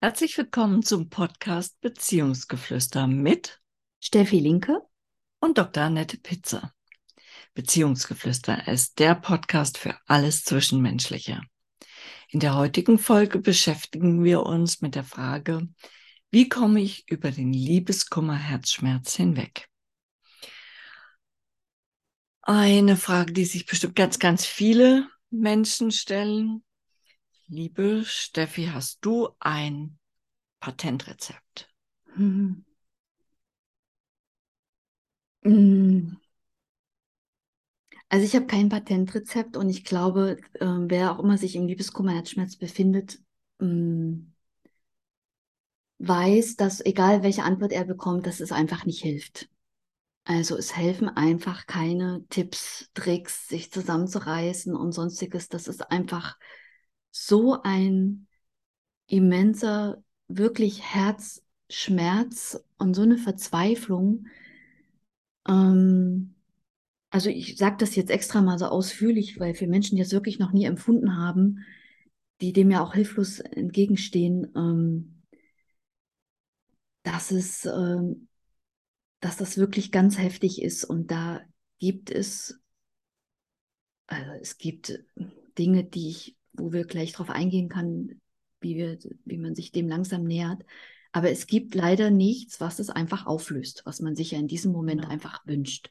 Herzlich willkommen zum Podcast Beziehungsgeflüster mit Steffi Linke und Dr. Annette Pitzer. Beziehungsgeflüster ist der Podcast für alles Zwischenmenschliche. In der heutigen Folge beschäftigen wir uns mit der Frage, wie komme ich über den Liebeskummer-Herzschmerz hinweg? Eine Frage, die sich bestimmt ganz, ganz viele Menschen stellen. Liebe Steffi, hast du ein Patentrezept? Mhm. Mhm. Also ich habe kein Patentrezept und ich glaube, äh, wer auch immer sich im Liebeskummer, Herzschmerz befindet, ähm, weiß, dass egal welche Antwort er bekommt, dass es einfach nicht hilft. Also es helfen einfach keine Tipps, Tricks, sich zusammenzureißen und sonstiges. Das ist einfach so ein immenser, wirklich Herzschmerz und so eine Verzweiflung. Ähm, also ich sage das jetzt extra mal so ausführlich, weil für Menschen, die es wirklich noch nie empfunden haben, die dem ja auch hilflos entgegenstehen, ähm, dass es, ähm, dass das wirklich ganz heftig ist und da gibt es, also es gibt Dinge, die ich, wo wir gleich drauf eingehen können, wie wir, wie man sich dem langsam nähert. Aber es gibt leider nichts, was es einfach auflöst, was man sich ja in diesem Moment ja. einfach wünscht.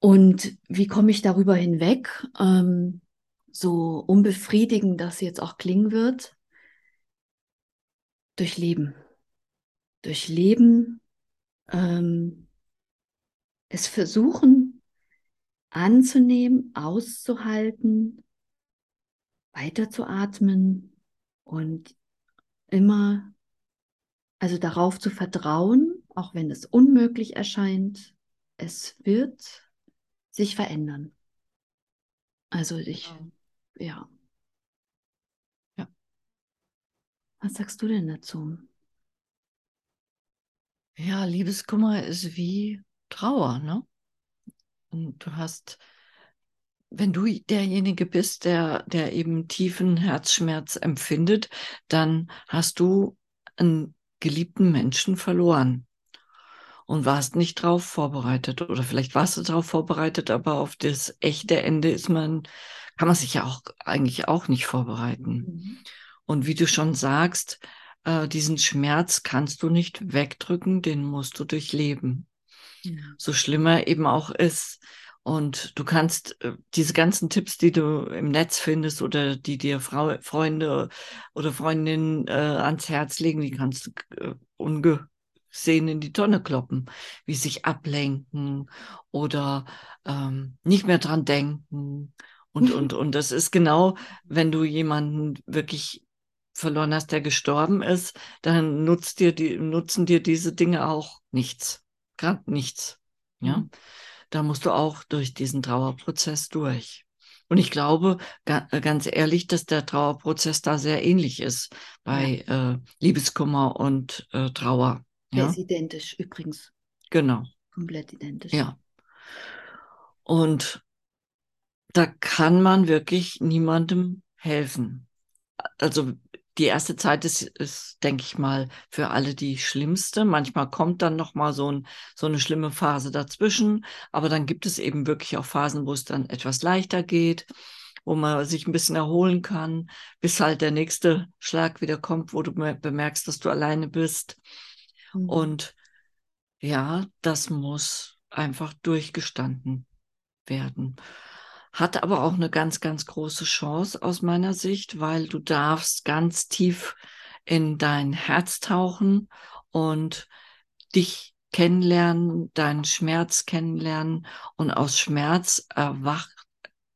Und wie komme ich darüber hinweg? Ähm, so unbefriedigend das jetzt auch klingen wird, durch Leben. Durch Leben, ähm, es versuchen anzunehmen, auszuhalten, weiterzuatmen und immer, also darauf zu vertrauen, auch wenn es unmöglich erscheint, es wird sich verändern. Also ich, genau. ja. Ja. Was sagst du denn dazu? Ja, Liebeskummer ist wie Trauer, ne? Und du hast, wenn du derjenige bist, der, der eben tiefen Herzschmerz empfindet, dann hast du einen geliebten Menschen verloren und warst nicht drauf vorbereitet. Oder vielleicht warst du darauf vorbereitet, aber auf das echte Ende ist man, kann man sich ja auch eigentlich auch nicht vorbereiten. Mhm. Und wie du schon sagst, äh, diesen Schmerz kannst du nicht wegdrücken, den musst du durchleben. Mhm. So schlimmer eben auch ist. Und du kannst äh, diese ganzen Tipps, die du im Netz findest oder die dir Frau, Freunde oder Freundinnen äh, ans Herz legen, die kannst du äh, unge sehen in die Tonne kloppen, wie sich ablenken oder ähm, nicht mehr dran denken. Und, und, und das ist genau, wenn du jemanden wirklich verloren hast, der gestorben ist, dann nutzt dir die, nutzen dir diese Dinge auch nichts. Gerade nichts. Ja. Mhm. Da musst du auch durch diesen Trauerprozess durch. Und ich glaube, ganz ehrlich, dass der Trauerprozess da sehr ähnlich ist bei ja. äh, Liebeskummer und äh, Trauer. Der ja? ist identisch übrigens. Genau. Komplett identisch. Ja. Und da kann man wirklich niemandem helfen. Also die erste Zeit ist, ist, denke ich mal, für alle die schlimmste. Manchmal kommt dann noch mal so, ein, so eine schlimme Phase dazwischen, aber dann gibt es eben wirklich auch Phasen, wo es dann etwas leichter geht, wo man sich ein bisschen erholen kann, bis halt der nächste Schlag wieder kommt, wo du bemerkst, dass du alleine bist. Mhm. Und ja, das muss einfach durchgestanden werden. Hat aber auch eine ganz, ganz große Chance aus meiner Sicht, weil du darfst ganz tief in dein Herz tauchen und dich kennenlernen, deinen Schmerz kennenlernen und aus Schmerz erwacht,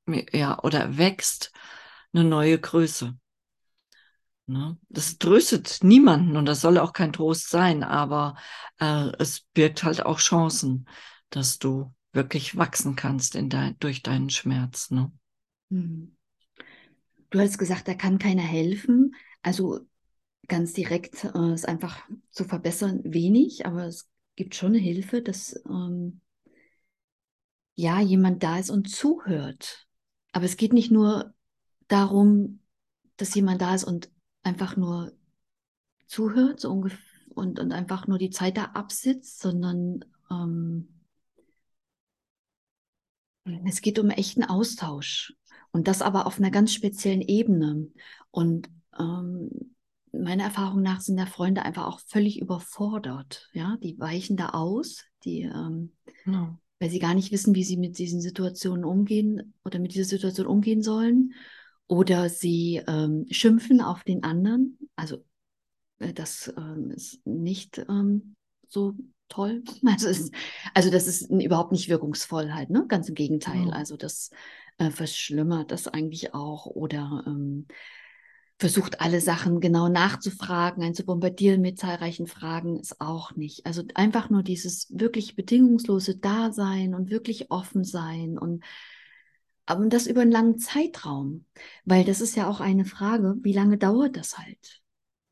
ja, oder wächst eine neue Größe. Ne? Das tröstet niemanden und das soll auch kein Trost sein, aber äh, es birgt halt auch Chancen, dass du wirklich wachsen kannst in dein, durch deinen Schmerz. Ne? Hm. Du hast gesagt, da kann keiner helfen. Also ganz direkt äh, ist einfach zu verbessern wenig, aber es gibt schon eine Hilfe, dass ähm, ja jemand da ist und zuhört. Aber es geht nicht nur darum, dass jemand da ist und einfach nur zuhört so ungefähr, und, und einfach nur die Zeit da absitzt, sondern ähm, es geht um echten Austausch und das aber auf einer ganz speziellen Ebene. Und ähm, meiner Erfahrung nach sind da Freunde einfach auch völlig überfordert. Ja, die weichen da aus, die, ähm, no. weil sie gar nicht wissen, wie sie mit diesen Situationen umgehen oder mit dieser Situation umgehen sollen. Oder sie ähm, schimpfen auf den anderen. Also äh, das ähm, ist nicht ähm, so toll. Also, ist, also das ist überhaupt nicht wirkungsvoll halt, ne? Ganz im Gegenteil. No. Also das äh, verschlimmert das eigentlich auch. Oder ähm, versucht alle Sachen genau nachzufragen, ein zu bombardieren mit zahlreichen Fragen ist auch nicht. Also einfach nur dieses wirklich bedingungslose Dasein und wirklich offen sein und aber das über einen langen Zeitraum, weil das ist ja auch eine Frage, wie lange dauert das halt?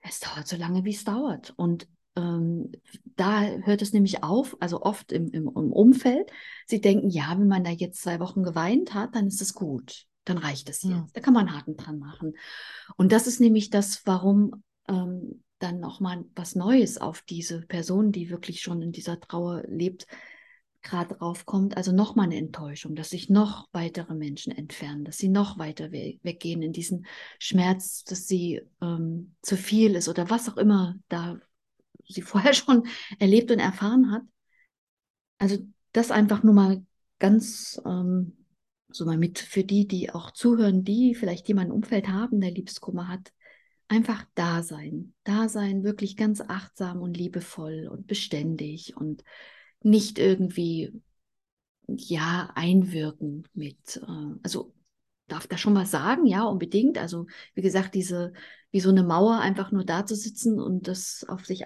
Es dauert so lange, wie es dauert. Und ähm, da hört es nämlich auf, also oft im, im, im Umfeld. Sie denken, ja, wenn man da jetzt zwei Wochen geweint hat, dann ist es gut dann reicht es jetzt. Ja. Da kann man einen Haken dran machen. Und das ist nämlich das, warum ähm, dann nochmal was Neues auf diese Person, die wirklich schon in dieser Trauer lebt, gerade draufkommt. Also nochmal eine Enttäuschung, dass sich noch weitere Menschen entfernen, dass sie noch weiter we weggehen in diesen Schmerz, dass sie ähm, zu viel ist oder was auch immer da sie vorher schon erlebt und erfahren hat. Also das einfach nur mal ganz ähm, so mal mit für die, die auch zuhören, die vielleicht jemanden im Umfeld haben, der Liebeskummer hat, einfach da sein. Da sein, wirklich ganz achtsam und liebevoll und beständig und nicht irgendwie, ja, einwirken mit, äh, also darf da schon was sagen, ja, unbedingt. Also, wie gesagt, diese, wie so eine Mauer einfach nur da zu sitzen und das auf sich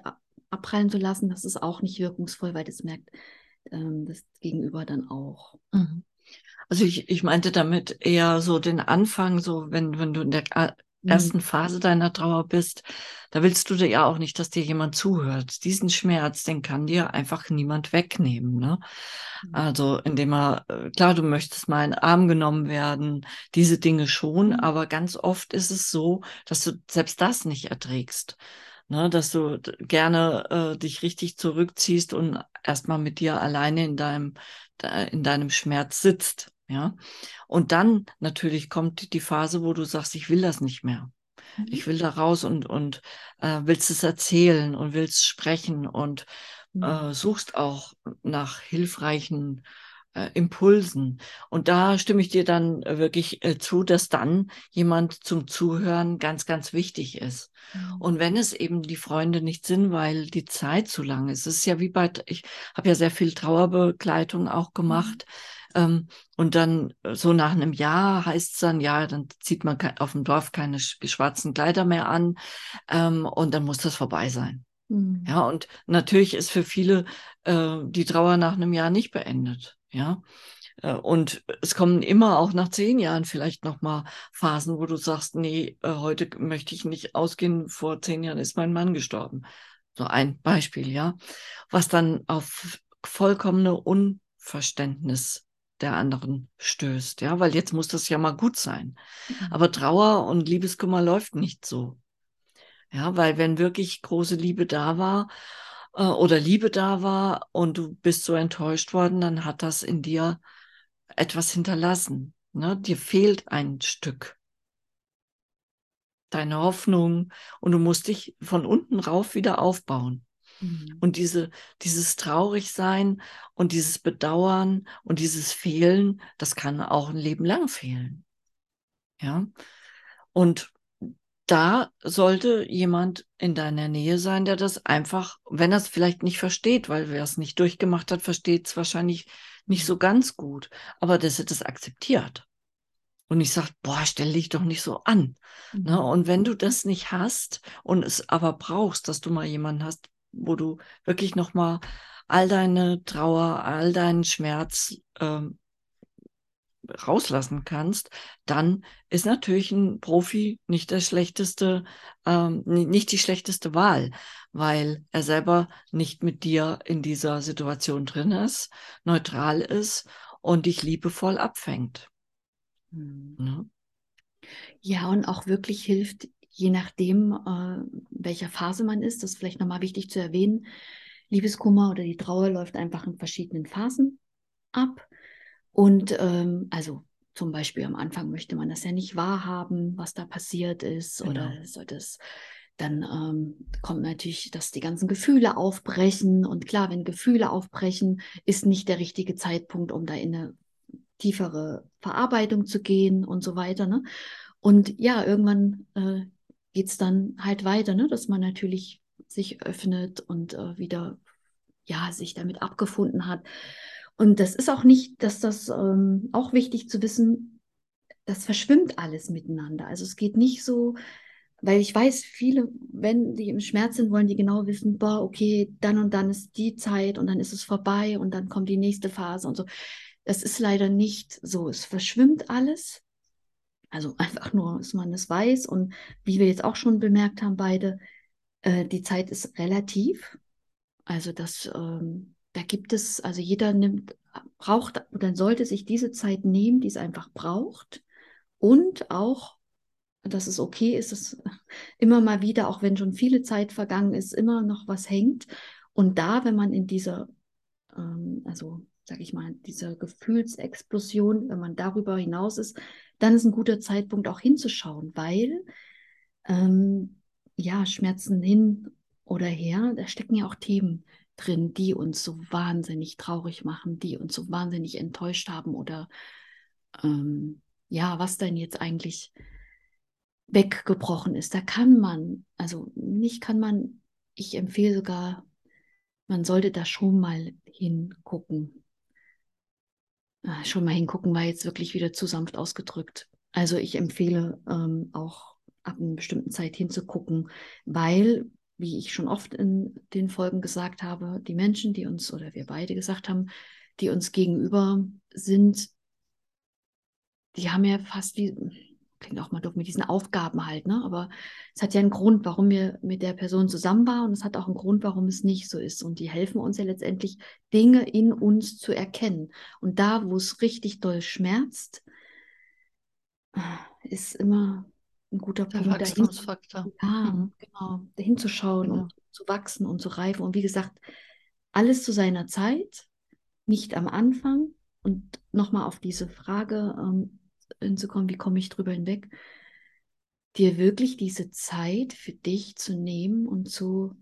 abprallen zu lassen, das ist auch nicht wirkungsvoll, weil das merkt ähm, das Gegenüber dann auch. Mhm. Also ich, ich meinte damit eher so den Anfang, so wenn, wenn du in der mhm. ersten Phase deiner Trauer bist, da willst du dir ja auch nicht, dass dir jemand zuhört. Diesen Schmerz, den kann dir einfach niemand wegnehmen. Ne? Mhm. Also indem er, äh, klar, du möchtest mal in den Arm genommen werden, diese Dinge schon, aber ganz oft ist es so, dass du selbst das nicht erträgst. Ne, dass du gerne äh, dich richtig zurückziehst und erstmal mit dir alleine in deinem, in deinem Schmerz sitzt. Ja. Und dann natürlich kommt die Phase, wo du sagst, ich will das nicht mehr. Mhm. Ich will da raus und, und äh, willst es erzählen und willst sprechen und mhm. äh, suchst auch nach hilfreichen äh, Impulsen. Und da stimme ich dir dann wirklich äh, zu, dass dann jemand zum Zuhören ganz, ganz wichtig ist. Mhm. Und wenn es eben die Freunde nicht sind, weil die Zeit zu lang ist, es ist ja wie bei, ich habe ja sehr viel Trauerbegleitung auch gemacht. Mhm ähm, und dann äh, so nach einem Jahr heißt es dann, ja, dann zieht man auf dem Dorf keine schwarzen Kleider mehr an ähm, und dann muss das vorbei sein. Mhm. Ja, und natürlich ist für viele äh, die Trauer nach einem Jahr nicht beendet. Ja. Äh, und es kommen immer auch nach zehn Jahren vielleicht nochmal Phasen, wo du sagst, nee, äh, heute möchte ich nicht ausgehen, vor zehn Jahren ist mein Mann gestorben. So ein Beispiel, ja. Was dann auf vollkommene Unverständnis der anderen stößt, ja, weil jetzt muss das ja mal gut sein. Mhm. Aber Trauer und Liebeskummer läuft nicht so. Ja, weil wenn wirklich große Liebe da war äh, oder Liebe da war und du bist so enttäuscht worden, dann hat das in dir etwas hinterlassen. Ne? Dir fehlt ein Stück. Deine Hoffnung und du musst dich von unten rauf wieder aufbauen. Mhm. Und diese, dieses Traurigsein und dieses Bedauern und dieses Fehlen, das kann auch ein Leben lang fehlen. Ja. Und da sollte jemand in deiner Nähe sein, der das einfach, wenn er es vielleicht nicht versteht, weil wer es nicht durchgemacht hat, versteht es wahrscheinlich nicht so ganz gut, aber dass er das akzeptiert. Und ich sage, boah, stell dich doch nicht so an. Ne? Mhm. Ne? Und wenn du das nicht hast und es aber brauchst, dass du mal jemanden hast, wo du wirklich nochmal all deine Trauer, all deinen Schmerz ähm, rauslassen kannst, dann ist natürlich ein Profi nicht der schlechteste, ähm, nicht die schlechteste Wahl, weil er selber nicht mit dir in dieser Situation drin ist, neutral ist und dich liebevoll abfängt. Mhm. Ja. ja, und auch wirklich hilft, je nachdem, äh, welcher Phase man ist, das ist vielleicht nochmal wichtig zu erwähnen, Liebeskummer oder die Trauer läuft einfach in verschiedenen Phasen ab. Und ähm, also zum Beispiel am Anfang möchte man das ja nicht wahrhaben, was da passiert ist, genau. oder soll das dann ähm, kommt natürlich, dass die ganzen Gefühle aufbrechen. Und klar, wenn Gefühle aufbrechen, ist nicht der richtige Zeitpunkt, um da in eine tiefere Verarbeitung zu gehen und so weiter. Ne? Und ja, irgendwann äh, geht es dann halt weiter, ne? dass man natürlich sich öffnet und äh, wieder ja sich damit abgefunden hat. Und das ist auch nicht, dass das ähm, auch wichtig zu wissen, das verschwimmt alles miteinander. Also es geht nicht so, weil ich weiß, viele, wenn die im Schmerz sind, wollen die genau wissen, boah, okay, dann und dann ist die Zeit und dann ist es vorbei und dann kommt die nächste Phase und so. Das ist leider nicht so. Es verschwimmt alles. Also einfach nur, dass man es weiß. Und wie wir jetzt auch schon bemerkt haben, beide, äh, die Zeit ist relativ. Also das, ähm, da gibt es, also jeder nimmt, braucht oder sollte sich diese Zeit nehmen, die es einfach braucht. Und auch, dass es okay ist, dass immer mal wieder, auch wenn schon viele Zeit vergangen ist, immer noch was hängt. Und da, wenn man in dieser, ähm, also sage ich mal, dieser Gefühlsexplosion, wenn man darüber hinaus ist, dann ist ein guter Zeitpunkt auch hinzuschauen, weil ähm, ja, Schmerzen hin oder her, da stecken ja auch Themen drin, die uns so wahnsinnig traurig machen, die uns so wahnsinnig enttäuscht haben oder ähm, ja, was denn jetzt eigentlich weggebrochen ist. Da kann man, also nicht kann man, ich empfehle sogar, man sollte da schon mal hingucken. Ah, schon mal hingucken war jetzt wirklich wieder zu sanft ausgedrückt. Also ich empfehle ähm, auch ab einer bestimmten Zeit hinzugucken, weil wie ich schon oft in den Folgen gesagt habe, die Menschen, die uns oder wir beide gesagt haben, die uns gegenüber sind, die haben ja fast wie, klingt auch mal doof mit diesen Aufgaben halt, ne? Aber es hat ja einen Grund, warum wir mit der Person zusammen waren und es hat auch einen Grund, warum es nicht so ist. Und die helfen uns ja letztendlich, Dinge in uns zu erkennen. Und da, wo es richtig doll schmerzt, ist immer ein guter der Punkt, Wachstumsfaktor. Ja, mhm. genau, dahin zu schauen genau. und zu wachsen und zu reifen. Und wie gesagt, alles zu seiner Zeit, nicht am Anfang. Und nochmal auf diese Frage ähm, hinzukommen, wie komme ich drüber hinweg, dir wirklich diese Zeit für dich zu nehmen und zu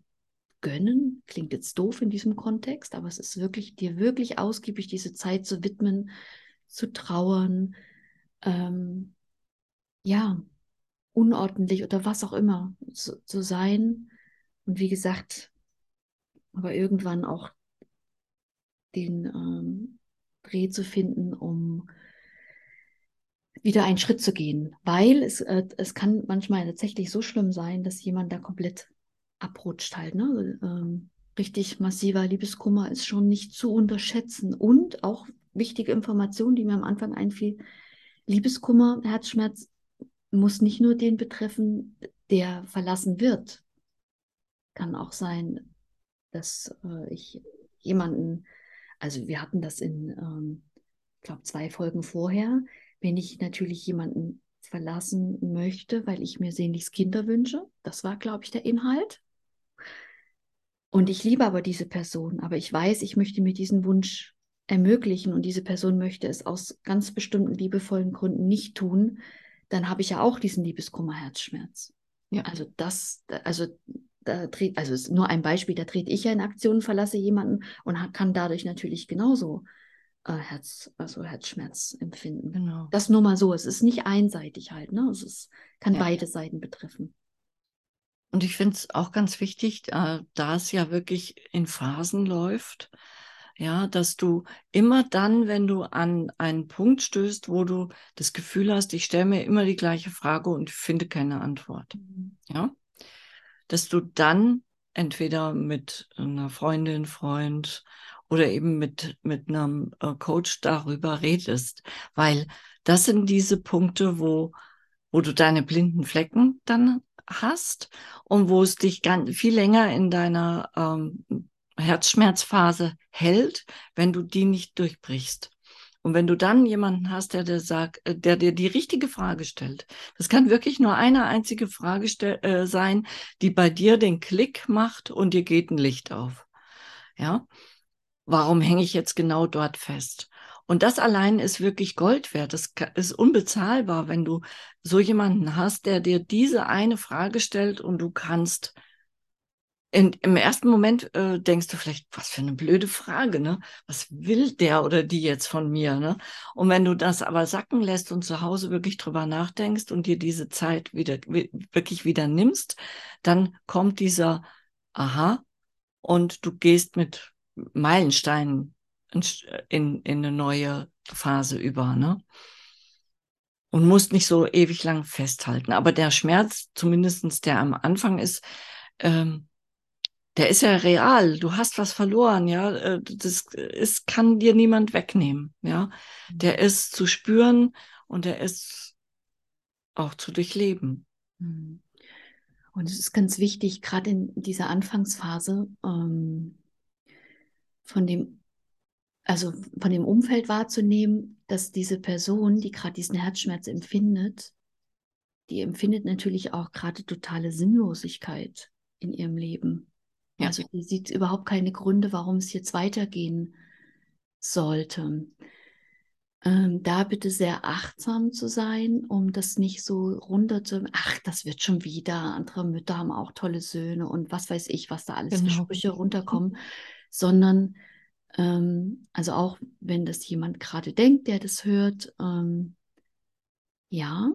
gönnen. Klingt jetzt doof in diesem Kontext, aber es ist wirklich, dir wirklich ausgiebig diese Zeit zu widmen, zu trauern, ähm, ja, unordentlich oder was auch immer zu, zu sein. Und wie gesagt, aber irgendwann auch den ähm, Dreh zu finden, um wieder einen Schritt zu gehen, weil es, äh, es kann manchmal tatsächlich so schlimm sein, dass jemand da komplett abrutscht halt. Ne? Ähm, richtig massiver Liebeskummer ist schon nicht zu unterschätzen und auch wichtige Information, die mir am Anfang einfiel. Liebeskummer, Herzschmerz muss nicht nur den betreffen, der verlassen wird. Kann auch sein, dass äh, ich jemanden, also wir hatten das in, ähm, ich glaube, zwei Folgen vorher, wenn ich natürlich jemanden verlassen möchte, weil ich mir sehnlichst Kinder wünsche. Das war, glaube ich, der Inhalt. Und ich liebe aber diese Person, aber ich weiß, ich möchte mir diesen Wunsch ermöglichen und diese Person möchte es aus ganz bestimmten liebevollen Gründen nicht tun, dann habe ich ja auch diesen Liebeskummer-Herzschmerz. Ja. Also das, also da dreht, also ist nur ein Beispiel, da trete ich ja in Aktion, verlasse jemanden und kann dadurch natürlich genauso äh, Herz, also Herzschmerz empfinden. Genau. Das nur mal so. Es ist nicht einseitig halt, ne? Es ist, kann ja. beide Seiten betreffen. Und ich finde es auch ganz wichtig, äh, da es ja wirklich in Phasen läuft, ja, dass du immer dann, wenn du an einen Punkt stößt, wo du das Gefühl hast, ich stelle mir immer die gleiche Frage und finde keine Antwort, mhm. ja, dass du dann entweder mit einer Freundin, Freund oder eben mit, mit einem äh, Coach darüber redest, weil das sind diese Punkte, wo, wo du deine blinden Flecken dann hast und wo es dich ganz viel länger in deiner ähm, Herzschmerzphase hält, wenn du die nicht durchbrichst. Und wenn du dann jemanden hast, der dir sagt, äh, der dir die richtige Frage stellt, das kann wirklich nur eine einzige Frage äh, sein, die bei dir den Klick macht und dir geht ein Licht auf. Ja, warum hänge ich jetzt genau dort fest? Und das allein ist wirklich Gold wert. Das ist unbezahlbar, wenn du so jemanden hast, der dir diese eine Frage stellt und du kannst in, im ersten Moment äh, denkst du vielleicht, was für eine blöde Frage, ne? Was will der oder die jetzt von mir, ne? Und wenn du das aber sacken lässt und zu Hause wirklich drüber nachdenkst und dir diese Zeit wieder wirklich wieder nimmst, dann kommt dieser Aha und du gehst mit Meilensteinen in, in eine neue Phase über, ne? Und musst nicht so ewig lang festhalten. Aber der Schmerz, zumindestens der am Anfang ist, ähm, der ist ja real. Du hast was verloren, ja. Äh, das ist, kann dir niemand wegnehmen, ja. Der mhm. ist zu spüren und der ist auch zu durchleben. Mhm. Und es ist ganz wichtig, gerade in dieser Anfangsphase, ähm, von dem, also von dem Umfeld wahrzunehmen, dass diese Person, die gerade diesen Herzschmerz empfindet, die empfindet natürlich auch gerade totale Sinnlosigkeit in ihrem Leben. Ja. Also die sieht überhaupt keine Gründe, warum es jetzt weitergehen sollte. Ähm, da bitte sehr achtsam zu sein, um das nicht so runter zu, ach, das wird schon wieder, andere Mütter haben auch tolle Söhne und was weiß ich, was da alles genau. für Sprüche runterkommen, sondern ähm, also auch wenn das jemand gerade denkt, der das hört, ähm, ja,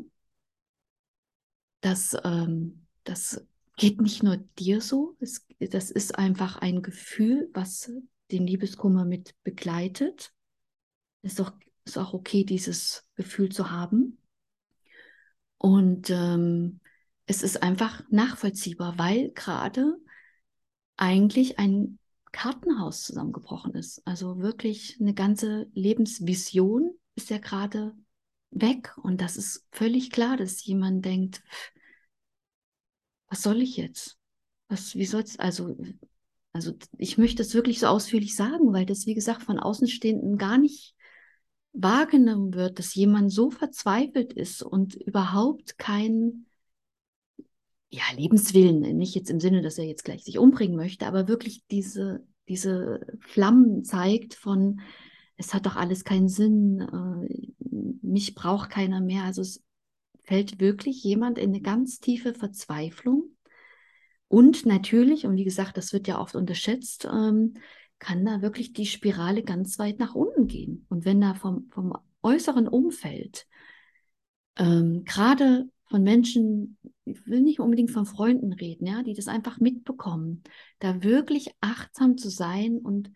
das, ähm, das geht nicht nur dir so, es, das ist einfach ein Gefühl, was den Liebeskummer mit begleitet. Ist auch, ist auch okay, dieses Gefühl zu haben. Und ähm, es ist einfach nachvollziehbar, weil gerade eigentlich ein Kartenhaus zusammengebrochen ist. Also wirklich eine ganze Lebensvision ist ja gerade weg. Und das ist völlig klar, dass jemand denkt, was soll ich jetzt? Was, wie soll's, also, also ich möchte das wirklich so ausführlich sagen, weil das, wie gesagt, von Außenstehenden gar nicht wahrgenommen wird, dass jemand so verzweifelt ist und überhaupt kein ja, Lebenswillen, nicht jetzt im Sinne, dass er jetzt gleich sich umbringen möchte, aber wirklich diese, diese Flammen zeigt von, es hat doch alles keinen Sinn, äh, mich braucht keiner mehr. Also es fällt wirklich jemand in eine ganz tiefe Verzweiflung. Und natürlich, und wie gesagt, das wird ja oft unterschätzt, ähm, kann da wirklich die Spirale ganz weit nach unten gehen. Und wenn da vom, vom äußeren Umfeld, ähm, gerade von Menschen, ich will nicht unbedingt von Freunden reden, ja, die das einfach mitbekommen, da wirklich achtsam zu sein und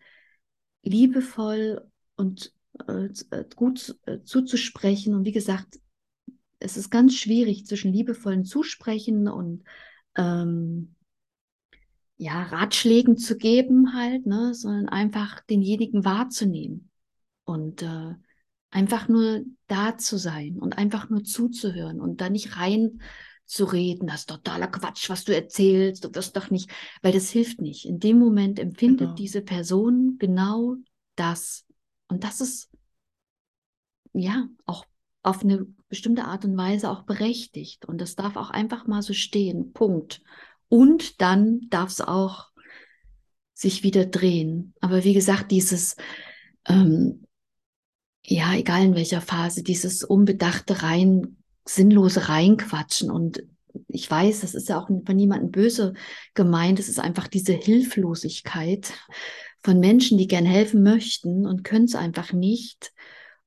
liebevoll und äh, äh gut äh, zuzusprechen. Und wie gesagt, es ist ganz schwierig zwischen liebevollen Zusprechen und ähm, ja, Ratschlägen zu geben halt, ne, sondern einfach denjenigen wahrzunehmen und äh, einfach nur da zu sein und einfach nur zuzuhören und da nicht rein zu reden, das ist totaler Quatsch, was du erzählst, du wirst doch nicht, weil das hilft nicht. In dem Moment empfindet genau. diese Person genau das. Und das ist ja auch auf eine bestimmte Art und Weise auch berechtigt. Und das darf auch einfach mal so stehen. Punkt. Und dann darf es auch sich wieder drehen. Aber wie gesagt, dieses, ähm, ja, egal in welcher Phase, dieses unbedachte rein, sinnlose reinquatschen und ich weiß, das ist ja auch von niemandem böse gemeint, es ist einfach diese Hilflosigkeit von Menschen, die gern helfen möchten und können es einfach nicht.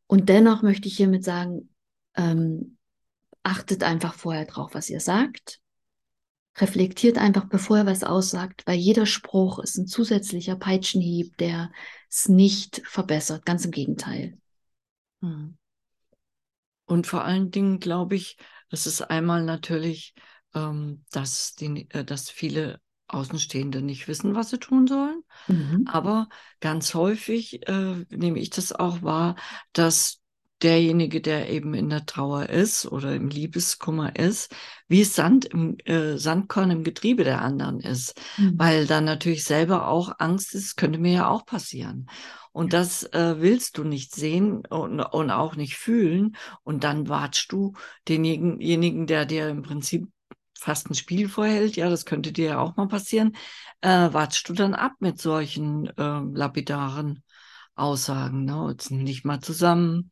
Und dennoch möchte ich hiermit sagen, ähm, achtet einfach vorher drauf, was ihr sagt. Reflektiert einfach, bevor er was aussagt, weil jeder Spruch ist ein zusätzlicher Peitschenhieb, der es nicht verbessert. Ganz im Gegenteil. Hm. Und vor allen Dingen glaube ich, es ist einmal natürlich, ähm, dass, die, äh, dass viele Außenstehende nicht wissen, was sie tun sollen. Mhm. Aber ganz häufig äh, nehme ich das auch wahr, dass derjenige, der eben in der Trauer ist oder im Liebeskummer ist, wie Sand im äh, Sandkorn im Getriebe der anderen ist, mhm. weil dann natürlich selber auch Angst ist, könnte mir ja auch passieren. Und das äh, willst du nicht sehen und, und auch nicht fühlen. Und dann watschst du denjenigen, der dir im Prinzip fast ein Spiel vorhält, ja, das könnte dir ja auch mal passieren, äh, watschst du dann ab mit solchen äh, lapidaren Aussagen, ne? Jetzt nicht mal zusammen.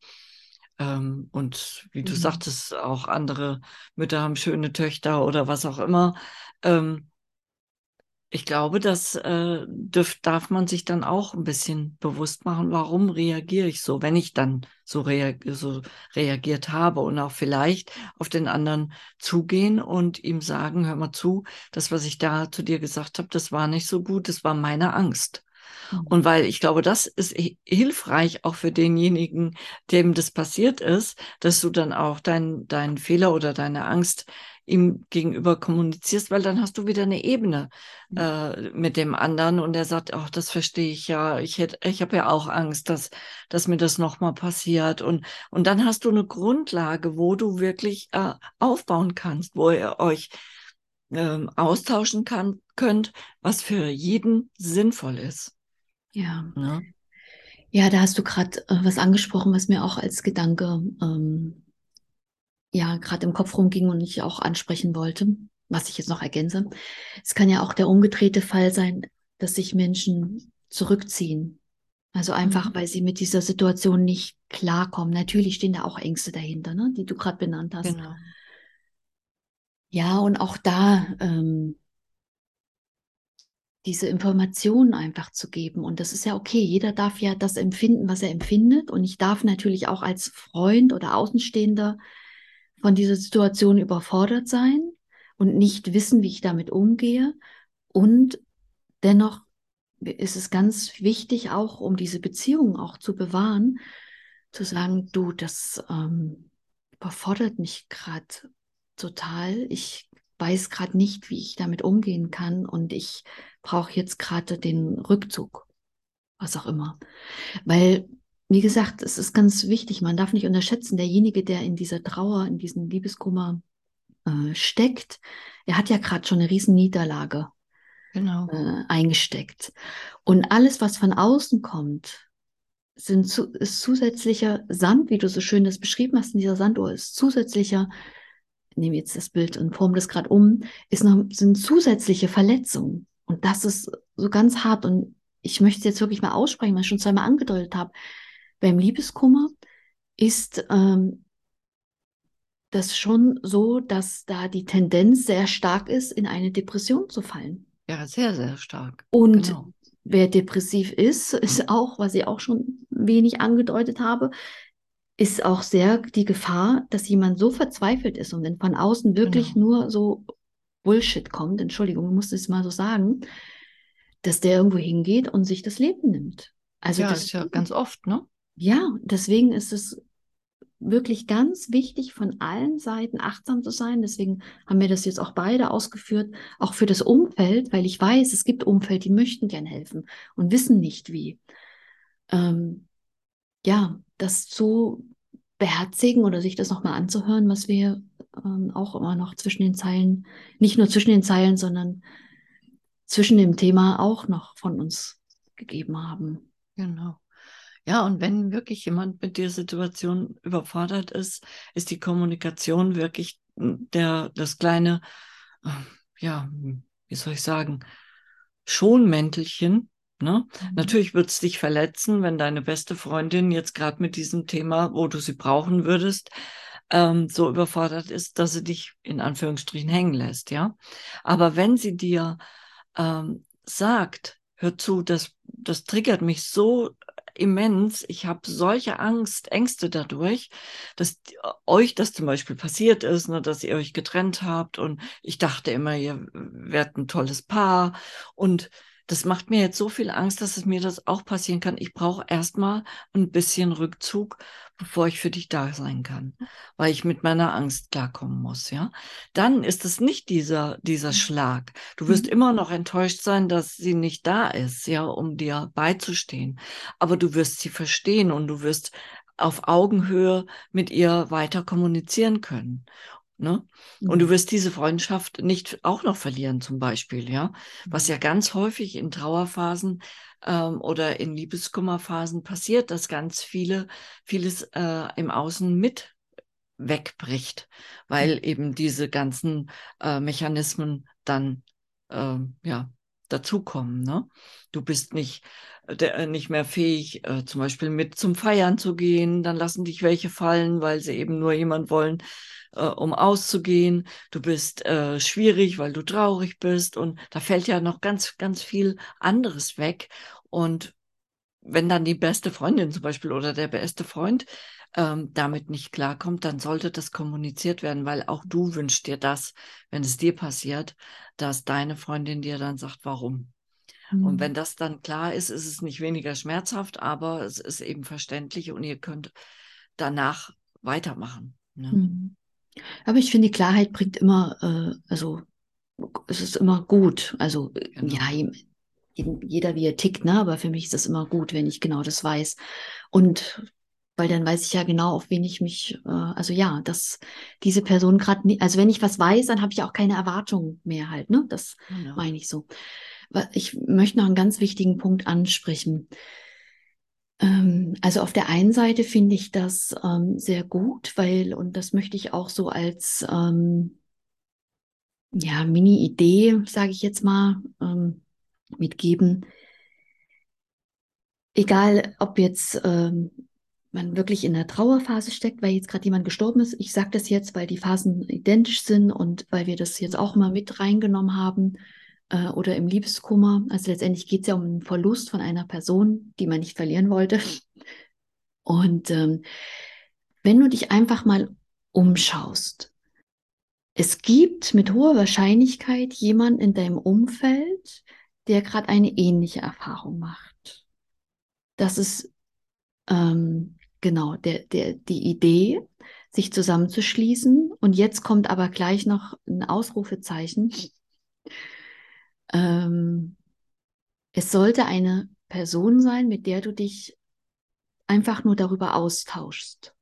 Ähm, und wie du mhm. sagtest, auch andere Mütter haben schöne Töchter oder was auch immer. Ähm, ich glaube, das äh, dürf, darf man sich dann auch ein bisschen bewusst machen, warum reagiere ich so, wenn ich dann so, rea so reagiert habe und auch vielleicht auf den anderen zugehen und ihm sagen, hör mal zu, das, was ich da zu dir gesagt habe, das war nicht so gut, das war meine Angst. Mhm. Und weil ich glaube, das ist hilfreich auch für denjenigen, dem das passiert ist, dass du dann auch deinen dein Fehler oder deine Angst ihm gegenüber kommunizierst, weil dann hast du wieder eine Ebene mhm. äh, mit dem anderen und er sagt, ach, das verstehe ich ja, ich hätte, ich habe ja auch Angst, dass, dass mir das nochmal passiert und, und dann hast du eine Grundlage, wo du wirklich äh, aufbauen kannst, wo ihr euch äh, austauschen kann, könnt, was für jeden sinnvoll ist. Ja. Ja, ja da hast du gerade äh, was angesprochen, was mir auch als Gedanke ähm, ja gerade im Kopf rumging und ich auch ansprechen wollte, was ich jetzt noch ergänze. Es kann ja auch der umgedrehte Fall sein, dass sich Menschen zurückziehen. Also einfach, mhm. weil sie mit dieser Situation nicht klarkommen. Natürlich stehen da auch Ängste dahinter, ne, die du gerade benannt hast. Genau. Ja, und auch da ähm, diese Informationen einfach zu geben. Und das ist ja okay. Jeder darf ja das empfinden, was er empfindet. Und ich darf natürlich auch als Freund oder Außenstehender von dieser Situation überfordert sein und nicht wissen, wie ich damit umgehe. Und dennoch ist es ganz wichtig, auch um diese Beziehung auch zu bewahren, zu sagen, du, das ähm, überfordert mich gerade total. Ich weiß gerade nicht, wie ich damit umgehen kann und ich brauche jetzt gerade den Rückzug, was auch immer. Weil wie gesagt, es ist ganz wichtig, man darf nicht unterschätzen, derjenige, der in dieser Trauer, in diesem Liebeskummer äh, steckt, er hat ja gerade schon eine riesen Niederlage genau. äh, eingesteckt. Und alles, was von außen kommt, sind zu, ist zusätzlicher Sand, wie du so schön das beschrieben hast in dieser Sanduhr, ist zusätzlicher, ich nehme jetzt das Bild und forme das gerade um, ist noch, sind zusätzliche Verletzungen. Und das ist so ganz hart. Und ich möchte es jetzt wirklich mal aussprechen, weil ich schon zweimal angedeutet habe beim Liebeskummer ist ähm, das schon so, dass da die Tendenz sehr stark ist, in eine Depression zu fallen. Ja, sehr, sehr stark. Und genau. wer depressiv ist, ist auch, was ich auch schon wenig angedeutet habe, ist auch sehr die Gefahr, dass jemand so verzweifelt ist und wenn von außen wirklich genau. nur so Bullshit kommt, Entschuldigung, ich muss das mal so sagen, dass der irgendwo hingeht und sich das Leben nimmt. Also ja, das ist ja ganz oft, ne? ja, deswegen ist es wirklich ganz wichtig, von allen Seiten achtsam zu sein. Deswegen haben wir das jetzt auch beide ausgeführt, auch für das Umfeld, weil ich weiß, es gibt Umfeld, die möchten gern helfen und wissen nicht wie. Ähm, ja, das zu beherzigen oder sich das nochmal anzuhören, was wir ähm, auch immer noch zwischen den Zeilen, nicht nur zwischen den Zeilen, sondern zwischen dem Thema auch noch von uns gegeben haben. Genau. Ja, und wenn wirklich jemand mit der Situation überfordert ist, ist die Kommunikation wirklich hm, der, das kleine, äh, ja, wie soll ich sagen, Schonmäntelchen. Ne? Mhm. Natürlich wird es dich verletzen, wenn deine beste Freundin jetzt gerade mit diesem Thema, wo du sie brauchen würdest, ähm, so überfordert ist, dass sie dich in Anführungsstrichen hängen lässt, ja. Aber wenn sie dir ähm, sagt, hör zu, das, das triggert mich so immens. Ich habe solche Angst, Ängste dadurch, dass euch das zum Beispiel passiert ist, ne, dass ihr euch getrennt habt und ich dachte immer, ihr werdet ein tolles Paar und das macht mir jetzt so viel Angst, dass es mir das auch passieren kann. Ich brauche erstmal ein bisschen Rückzug, bevor ich für dich da sein kann, weil ich mit meiner Angst klarkommen muss, ja. Dann ist es nicht dieser, dieser mhm. Schlag. Du wirst mhm. immer noch enttäuscht sein, dass sie nicht da ist, ja, um dir beizustehen. Aber du wirst sie verstehen und du wirst auf Augenhöhe mit ihr weiter kommunizieren können. Ne? Und du mhm. wirst diese Freundschaft nicht auch noch verlieren, zum Beispiel, ja. Was ja mhm. ganz häufig in Trauerphasen ähm, oder in Liebeskummerphasen passiert, dass ganz viele, vieles äh, im Außen mit wegbricht, weil mhm. eben diese ganzen äh, Mechanismen dann äh, ja dazukommen. Ne? Du bist nicht, der, äh, nicht mehr fähig, äh, zum Beispiel mit zum Feiern zu gehen, dann lassen dich welche fallen, weil sie eben nur jemand wollen, äh, um auszugehen. Du bist äh, schwierig, weil du traurig bist und da fällt ja noch ganz, ganz viel anderes weg. Und wenn dann die beste Freundin zum Beispiel oder der beste Freund ähm, damit nicht klarkommt, dann sollte das kommuniziert werden, weil auch du wünschst dir das, wenn es dir passiert, dass deine Freundin dir dann sagt, warum. Mhm. Und wenn das dann klar ist, ist es nicht weniger schmerzhaft, aber es ist eben verständlich und ihr könnt danach weitermachen. Ne? Mhm. Aber ich finde, die Klarheit bringt immer, äh, also es ist immer gut. Also genau. ja, jeder wie er tickt, ne? aber für mich ist das immer gut, wenn ich genau das weiß. Und weil dann weiß ich ja genau, auf wen ich mich, äh, also ja, dass diese Person gerade, also wenn ich was weiß, dann habe ich auch keine Erwartung mehr halt, ne? Das genau. meine ich so. Ich möchte noch einen ganz wichtigen Punkt ansprechen. Ähm, also auf der einen Seite finde ich das ähm, sehr gut, weil, und das möchte ich auch so als ähm, ja, Mini-Idee, sage ich jetzt mal, ähm, mitgeben. Egal, ob jetzt ähm, man wirklich in der Trauerphase steckt, weil jetzt gerade jemand gestorben ist. Ich sage das jetzt, weil die Phasen identisch sind und weil wir das jetzt auch mal mit reingenommen haben äh, oder im Liebeskummer. Also letztendlich geht es ja um einen Verlust von einer Person, die man nicht verlieren wollte. Und ähm, wenn du dich einfach mal umschaust, es gibt mit hoher Wahrscheinlichkeit jemanden in deinem Umfeld, der gerade eine ähnliche Erfahrung macht. Das ist ähm, genau der, der, die Idee, sich zusammenzuschließen. Und jetzt kommt aber gleich noch ein Ausrufezeichen. Ähm, es sollte eine Person sein, mit der du dich einfach nur darüber austauschst.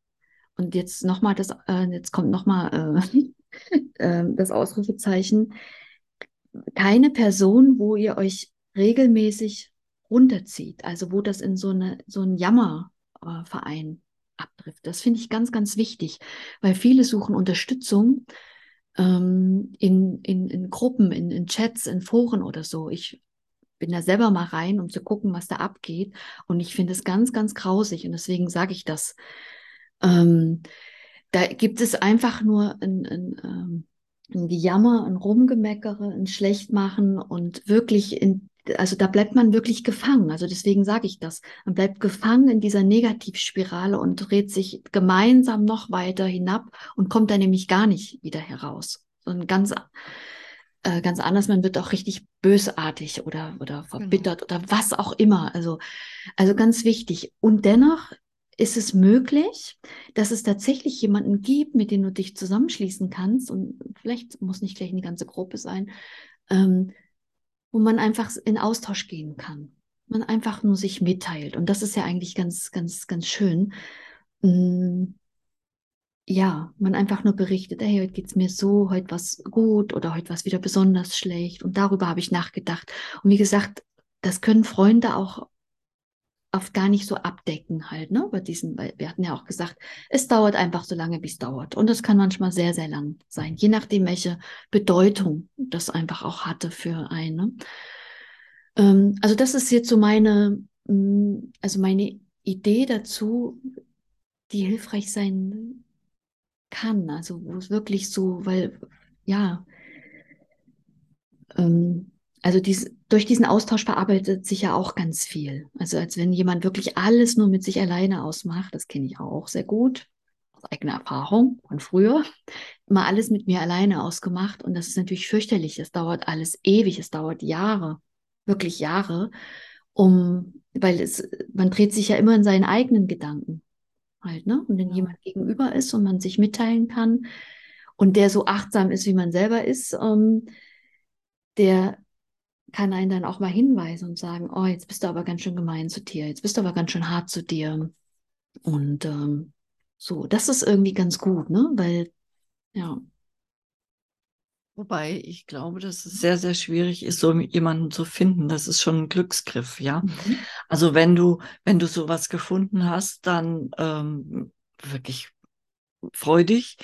Und jetzt nochmal das, äh, jetzt kommt nochmal äh, äh, das Ausrufezeichen. Keine Person, wo ihr euch regelmäßig runterzieht, also wo das in so eine so ein Jammerverein abtrifft. Das finde ich ganz, ganz wichtig, weil viele suchen Unterstützung ähm, in, in, in Gruppen, in, in Chats, in Foren oder so. Ich bin da selber mal rein, um zu gucken, was da abgeht. Und ich finde es ganz, ganz grausig. Und deswegen sage ich das. Ähm, da gibt es einfach nur ein, ein, ähm, ein Gejammer, ein Rumgemeckere, ein Schlechtmachen und wirklich in also da bleibt man wirklich gefangen. Also deswegen sage ich das. Man bleibt gefangen in dieser Negativspirale und dreht sich gemeinsam noch weiter hinab und kommt da nämlich gar nicht wieder heraus. Sondern ganz, äh, ganz anders. Man wird auch richtig bösartig oder, oder genau. verbittert genau. oder was auch immer. Also, also ganz wichtig. Und dennoch ist es möglich, dass es tatsächlich jemanden gibt, mit dem du dich zusammenschließen kannst. Und vielleicht muss nicht gleich eine ganze Gruppe sein. Ähm, wo man einfach in Austausch gehen kann. Man einfach nur sich mitteilt. Und das ist ja eigentlich ganz, ganz, ganz schön. Mm, ja, man einfach nur berichtet, hey, heute geht's mir so, heute was gut oder heute was wieder besonders schlecht. Und darüber habe ich nachgedacht. Und wie gesagt, das können Freunde auch oft gar nicht so abdecken halt, ne? Bei diesen, weil wir hatten ja auch gesagt, es dauert einfach so lange, wie es dauert. Und es kann manchmal sehr, sehr lang sein, je nachdem, welche Bedeutung das einfach auch hatte für einen. Ne? Ähm, also das ist jetzt so meine, mm, also meine Idee dazu, die hilfreich sein kann. Also wo es wirklich so, weil, ja, ähm, also dies, durch diesen Austausch verarbeitet sich ja auch ganz viel. Also als wenn jemand wirklich alles nur mit sich alleine ausmacht, das kenne ich auch sehr gut, aus eigener Erfahrung von früher, immer alles mit mir alleine ausgemacht und das ist natürlich fürchterlich. Es dauert alles ewig, es dauert Jahre, wirklich Jahre, um, weil es, man dreht sich ja immer in seinen eigenen Gedanken halt, ne? Und wenn ja. jemand gegenüber ist und man sich mitteilen kann und der so achtsam ist, wie man selber ist, ähm, der kann einen dann auch mal hinweisen und sagen, oh, jetzt bist du aber ganz schön gemein zu dir, jetzt bist du aber ganz schön hart zu dir. Und ähm, so, das ist irgendwie ganz gut, ne? Weil, ja. Wobei ich glaube, dass es sehr, sehr schwierig ist, so jemanden zu finden. Das ist schon ein Glücksgriff, ja. Mhm. Also wenn du, wenn du sowas gefunden hast, dann ähm, wirklich freudig.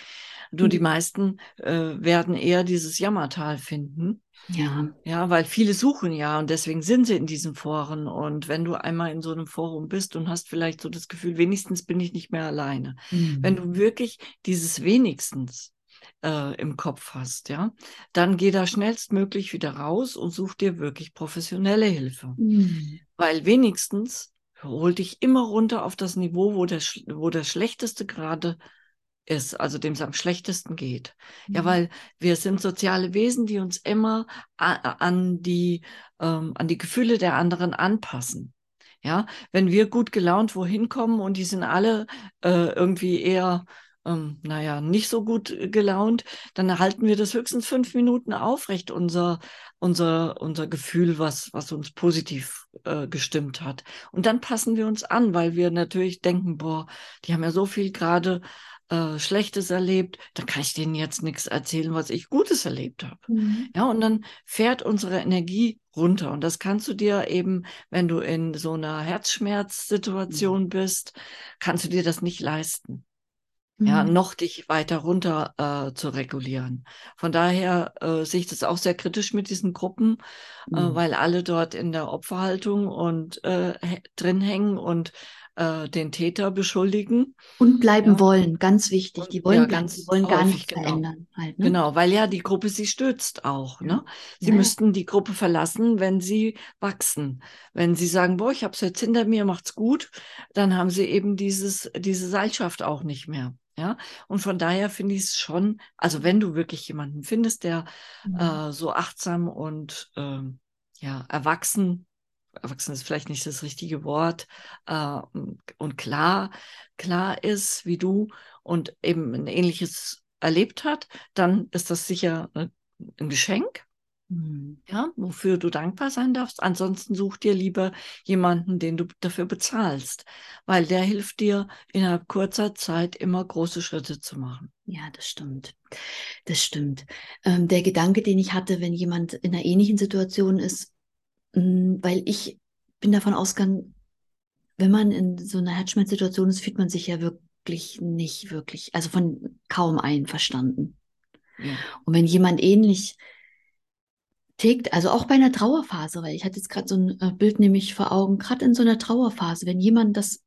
Nur die Mhm. meisten äh, werden eher dieses Jammertal finden. Ja. Ja, weil viele suchen ja und deswegen sind sie in diesen Foren. Und wenn du einmal in so einem Forum bist und hast vielleicht so das Gefühl, wenigstens bin ich nicht mehr alleine. Wenn Mhm. du wirklich dieses wenigstens äh, im Kopf hast, ja, dann geh da schnellstmöglich wieder raus und such dir wirklich professionelle Hilfe. Mhm. Weil wenigstens holt dich immer runter auf das Niveau, wo der, wo der Schlechteste gerade ist, also dem es am schlechtesten geht. Ja, Mhm. weil wir sind soziale Wesen, die uns immer an die, ähm, an die Gefühle der anderen anpassen. Ja, wenn wir gut gelaunt wohin kommen und die sind alle äh, irgendwie eher, ähm, naja, nicht so gut gelaunt, dann halten wir das höchstens fünf Minuten aufrecht, unser, unser, unser Gefühl, was, was uns positiv äh, gestimmt hat. Und dann passen wir uns an, weil wir natürlich denken, boah, die haben ja so viel gerade äh, Schlechtes erlebt, dann kann ich denen jetzt nichts erzählen, was ich Gutes erlebt habe. Mhm. Ja, und dann fährt unsere Energie runter. Und das kannst du dir eben, wenn du in so einer Herzschmerzsituation bist, kannst du dir das nicht leisten. Ja, Mhm. noch dich weiter runter äh, zu regulieren. Von daher äh, sehe ich das auch sehr kritisch mit diesen Gruppen, äh, Mhm. weil alle dort in der Opferhaltung und äh, drin hängen und äh, den Täter beschuldigen. Und bleiben Ja, wollen, ganz wichtig. Die ja, wollen die ganz wollen gar nichts genau. verändern, halt, ne? Genau, weil ja die Gruppe sie stützt auch. Ja. Ne? Sie Ja, ja. müssten die Gruppe verlassen, wenn sie wachsen. Wenn sie sagen, boah, ich habe es jetzt hinter mir, macht's gut, dann haben sie eben dieses, diese Seilschaft auch nicht mehr. Ja, und von daher finde ich es schon, also wenn du wirklich jemanden findest, der Mhm. äh, so achtsam und ähm, ja, erwachsen, erwachsen ist vielleicht nicht das richtige Wort, äh, und klar, klar ist wie du und eben ein ähnliches erlebt hat, dann ist das sicher äh, ein Geschenk, Mhm. ja, wofür du dankbar sein darfst. Ansonsten such dir lieber jemanden, den du dafür bezahlst, weil der hilft dir innerhalb kurzer Zeit immer große Schritte zu machen. Ja, das stimmt. Das stimmt. Ähm, der Gedanke, den ich hatte, wenn jemand in einer ähnlichen Situation ist, weil ich bin davon ausgegangen, wenn man in so einer Herzschmerzsituation ist, fühlt man sich ja wirklich nicht wirklich, also von kaum einverstanden. Ja, Und wenn jemand ähnlich tickt, also auch bei einer Trauerphase, weil ich hatte jetzt gerade so ein äh, Bild nämlich vor Augen, gerade in so einer Trauerphase, wenn jemand das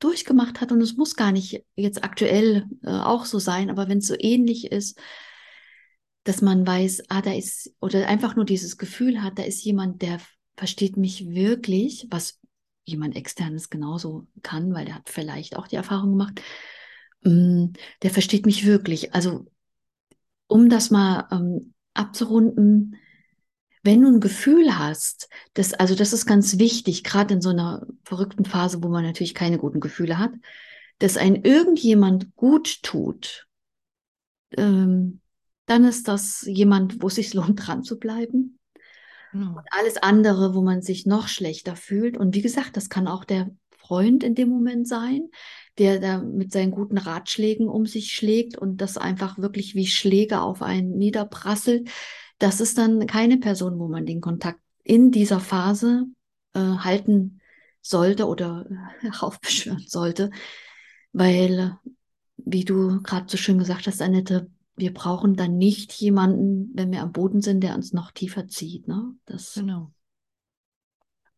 durchgemacht hat und es muss gar nicht jetzt aktuell äh, auch so sein, aber wenn es so ähnlich ist, dass man weiß, ah, da ist, oder einfach nur dieses Gefühl hat, da ist jemand, der versteht mich wirklich, was jemand externes genauso kann, weil der hat vielleicht auch die Erfahrung gemacht, mm, der versteht mich wirklich. Also, um das mal ähm, abzurunden, wenn du ein Gefühl hast, das, also das ist ganz wichtig, gerade in so einer verrückten Phase, wo man natürlich keine guten Gefühle hat, dass ein irgendjemand gut tut, ähm, dann ist das jemand, wo es sich lohnt, dran zu bleiben. Genau. Und alles andere, wo man sich noch schlechter fühlt. Und wie gesagt, das kann auch der Freund in dem Moment sein, der da mit seinen guten Ratschlägen um sich schlägt und das einfach wirklich wie Schläge auf einen niederprasselt. Das ist dann keine Person, wo man den Kontakt in dieser Phase äh, halten sollte oder heraufbeschwören sollte, weil, wie du gerade so schön gesagt hast, Annette, wir brauchen dann nicht jemanden, wenn wir am Boden sind, der uns noch tiefer zieht. Ne? Das, Genau.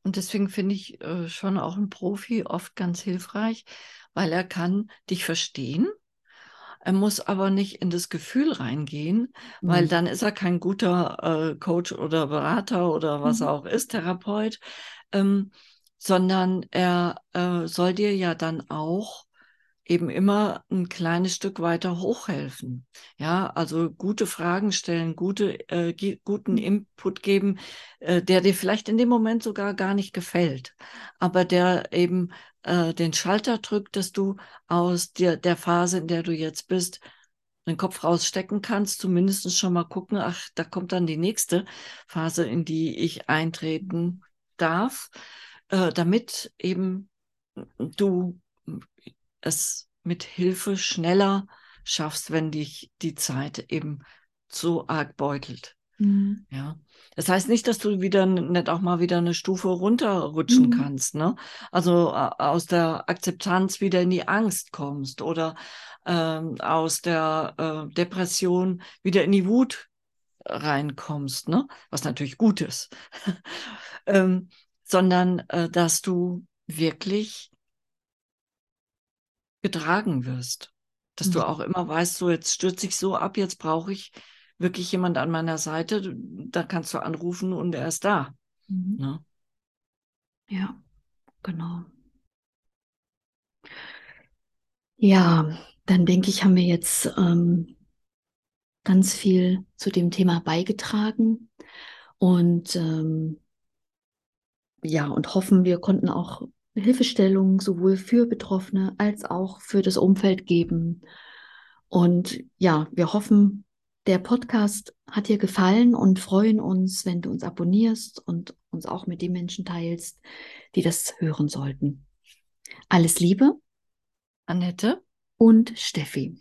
Und deswegen finde ich äh, schon auch ein Profi oft ganz hilfreich, weil er kann dich verstehen. Er muss aber nicht in das Gefühl reingehen, weil Mhm. dann ist er kein guter äh, Coach oder Berater oder was er Mhm. auch ist, Therapeut, ähm, sondern er äh, soll dir ja dann auch eben immer ein kleines Stück weiter hochhelfen. Ja, also gute Fragen stellen, gute, äh, guten Input geben, äh, der dir vielleicht in dem Moment sogar gar nicht gefällt, aber der eben äh, den Schalter drückt, dass du aus der, der Phase, in der du jetzt bist, den Kopf rausstecken kannst, zumindest schon mal gucken, ach, da kommt dann die nächste Phase, in die ich eintreten darf, äh, damit eben du es mit Hilfe schneller schaffst, wenn dich die Zeit eben so arg beutelt. Mhm. Ja. Das heißt nicht, dass du wieder nicht auch mal wieder eine Stufe runterrutschen mhm. kannst, ne? Also aus der Akzeptanz wieder in die Angst kommst oder ähm, aus der äh, Depression wieder in die Wut reinkommst, ne? Was natürlich gut ist. ähm, sondern äh, dass du wirklich getragen wirst. Dass mhm. du auch immer weißt, so jetzt stürze ich so ab, jetzt brauche ich wirklich jemand an meiner Seite, da kannst du anrufen und er ist da. Mhm. Ne? Ja, genau. Ja, dann denke ich, haben wir jetzt ähm, ganz viel zu dem Thema beigetragen und ähm, ja, und hoffen, wir konnten auch Hilfestellung sowohl für Betroffene als auch für das Umfeld geben. Und ja, wir hoffen, der Podcast hat dir gefallen und freuen uns, wenn du uns abonnierst und uns auch mit den Menschen teilst, die das hören sollten. Alles Liebe, Annette und Steffi.